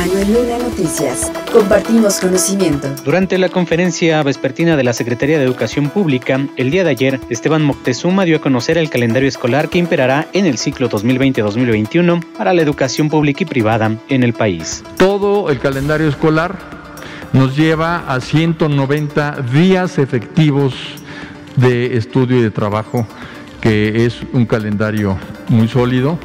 Manuel Luna Noticias. Compartimos conocimiento. Durante la conferencia vespertina de la Secretaría de Educación Pública, el día de ayer, Esteban Moctezuma dio a conocer el calendario escolar que imperará en el ciclo 2020-2021 para la educación pública y privada en el país. Todo el calendario escolar nos lleva a 190 días efectivos de estudio y de trabajo, que es un calendario muy sólido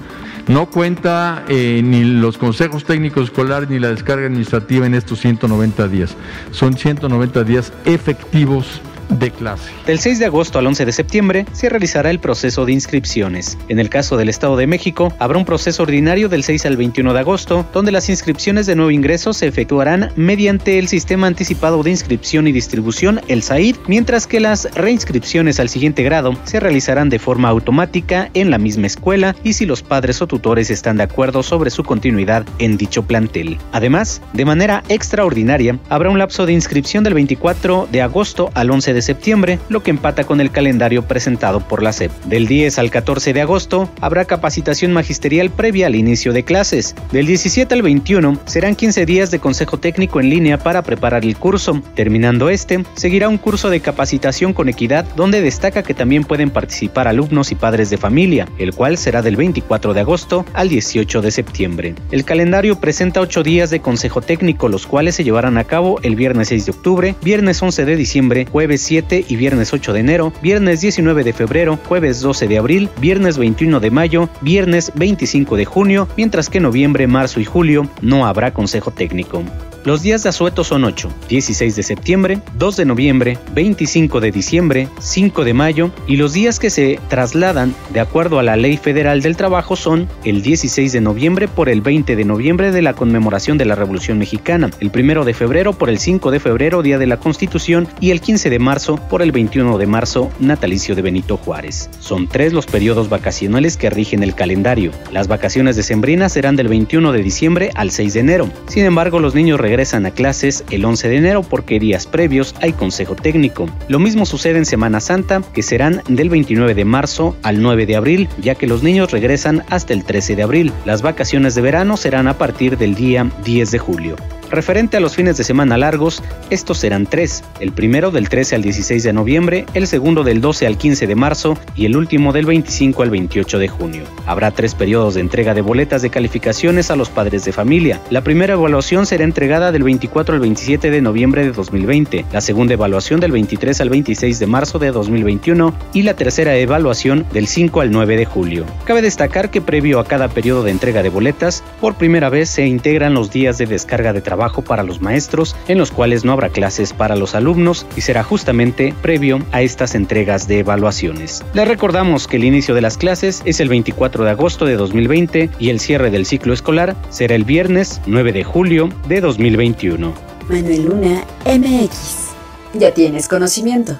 no cuenta eh, ni los consejos técnicos escolares ni la descarga administrativa en estos 190 días. Son 190 días efectivos de clase. Del 6 de agosto al 11 de septiembre se realizará el proceso de inscripciones. En el caso del Estado de México, habrá un proceso ordinario del 6 al 21 de agosto, donde las inscripciones de nuevo ingreso se efectuarán mediante el Sistema Anticipado de Inscripción y Distribución, el SAID, mientras que las reinscripciones al siguiente grado se realizarán de forma automática en la misma escuela y si los padres o tutores están de acuerdo sobre su continuidad en dicho plantel. Además, de manera extraordinaria, habrá un lapso de inscripción del 24 de agosto al 11 de de septiembre, lo que empata con el calendario presentado por la SEP. Del 10 al 14 de agosto habrá capacitación magisterial previa al inicio de clases. Del 17 al 21 serán 15 días de consejo técnico en línea para preparar el curso. Terminando este, seguirá un curso de capacitación con equidad donde destaca que también pueden participar alumnos y padres de familia, el cual será del 24 de agosto al 18 de septiembre. El calendario presenta 8 días de consejo técnico, los cuales se llevarán a cabo el viernes 6 de octubre, viernes 11 de diciembre, jueves 7 y viernes 8 de enero, viernes 19 de febrero, jueves 12 de abril, viernes 21 de mayo, viernes 25 de junio, mientras que noviembre, marzo y julio no habrá consejo técnico. Los días de asueto son 8, 16 de septiembre, 2 de noviembre, 25 de diciembre, 5 de mayo y los días que se trasladan de acuerdo a la Ley Federal del Trabajo son el 16 de noviembre por el 20 de noviembre de la conmemoración de la Revolución Mexicana, el 1 de febrero por el 5 de febrero, Día de la Constitución y el 15 de marzo por el 21 de marzo, natalicio de Benito Juárez. Son tres los periodos vacacionales que rigen el calendario. Las vacaciones decembrinas serán del 21 de diciembre al 6 de enero. Sin embargo, los niños regresan regresan a clases el 11 de enero porque días previos hay consejo técnico. Lo mismo sucede en Semana Santa, que serán del 29 de marzo al 9 de abril, ya que los niños regresan hasta el 13 de abril. Las vacaciones de verano serán a partir del día 10 de julio. Referente a los fines de semana largos, estos serán tres, el primero del 13 al 16 de noviembre, el segundo del 12 al 15 de marzo y el último del 25 al 28 de junio. Habrá tres periodos de entrega de boletas de calificaciones a los padres de familia. La primera evaluación será entregada del 24 al 27 de noviembre de 2020, la segunda evaluación del 23 al 26 de marzo de 2021 y la tercera evaluación del 5 al 9 de julio. Cabe destacar que previo a cada periodo de entrega de boletas, por primera vez se integran los días de descarga de trabajo trabajo para los maestros, en los cuales no habrá clases para los alumnos y será justamente previo a estas entregas de evaluaciones. Les recordamos que el inicio de las clases es el 24 de agosto de 2020 y el cierre del ciclo escolar será el viernes 9 de julio de 2021. Manuel Luna MX. Ya tienes conocimiento.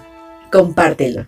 Compártelo.